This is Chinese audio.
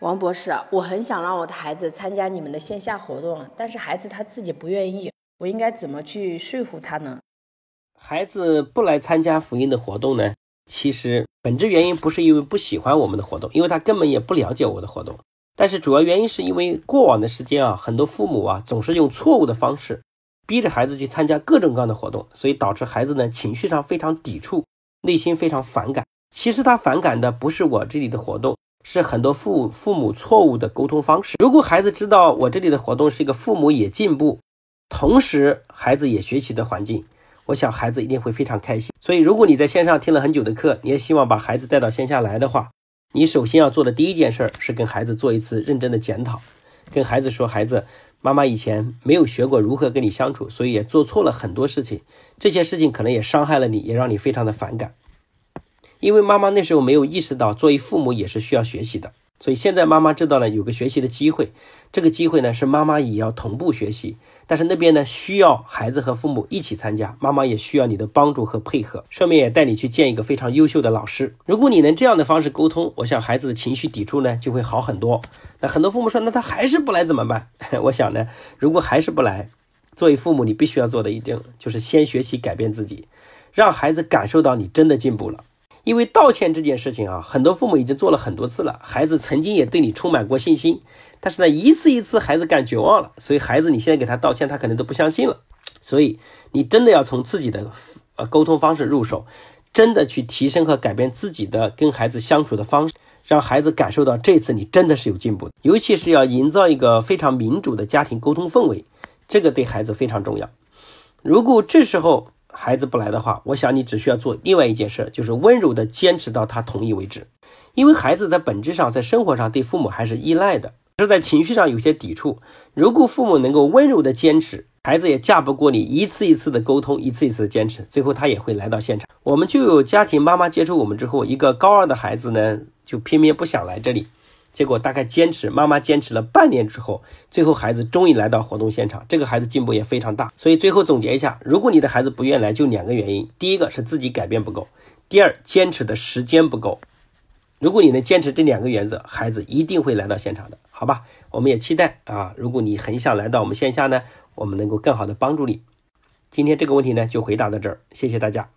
王博士，我很想让我的孩子参加你们的线下活动，但是孩子他自己不愿意，我应该怎么去说服他呢？孩子不来参加福音的活动呢？其实本质原因不是因为不喜欢我们的活动，因为他根本也不了解我的活动。但是主要原因是因为过往的时间啊，很多父母啊总是用错误的方式逼着孩子去参加各种各样的活动，所以导致孩子呢情绪上非常抵触，内心非常反感。其实他反感的不是我这里的活动。是很多父父母错误的沟通方式。如果孩子知道我这里的活动是一个父母也进步，同时孩子也学习的环境，我想孩子一定会非常开心。所以，如果你在线上听了很久的课，你也希望把孩子带到线下来的话，你首先要做的第一件事是跟孩子做一次认真的检讨，跟孩子说：“孩子，妈妈以前没有学过如何跟你相处，所以也做错了很多事情，这些事情可能也伤害了你，也让你非常的反感。”因为妈妈那时候没有意识到，作为父母也是需要学习的，所以现在妈妈知道了有个学习的机会，这个机会呢是妈妈也要同步学习，但是那边呢需要孩子和父母一起参加，妈妈也需要你的帮助和配合，顺便也带你去见一个非常优秀的老师。如果你能这样的方式沟通，我想孩子的情绪抵触呢就会好很多。那很多父母说，那他还是不来怎么办？我想呢，如果还是不来，作为父母你必须要做的一定就是先学习改变自己，让孩子感受到你真的进步了。因为道歉这件事情啊，很多父母已经做了很多次了。孩子曾经也对你充满过信心，但是呢，一次一次孩子感绝望了。所以孩子，你现在给他道歉，他可能都不相信了。所以你真的要从自己的呃沟通方式入手，真的去提升和改变自己的跟孩子相处的方式，让孩子感受到这次你真的是有进步。尤其是要营造一个非常民主的家庭沟通氛围，这个对孩子非常重要。如果这时候，孩子不来的话，我想你只需要做另外一件事，就是温柔的坚持到他同意为止。因为孩子在本质上，在生活上对父母还是依赖的，是在情绪上有些抵触。如果父母能够温柔的坚持，孩子也架不过你一次一次的沟通，一次一次的坚持，最后他也会来到现场。我们就有家庭妈妈接触我们之后，一个高二的孩子呢，就偏偏不想来这里。结果大概坚持，妈妈坚持了半年之后，最后孩子终于来到活动现场。这个孩子进步也非常大。所以最后总结一下，如果你的孩子不愿来，就两个原因：第一个是自己改变不够，第二坚持的时间不够。如果你能坚持这两个原则，孩子一定会来到现场的，好吧？我们也期待啊，如果你很想来到我们线下呢，我们能够更好的帮助你。今天这个问题呢，就回答到这儿，谢谢大家。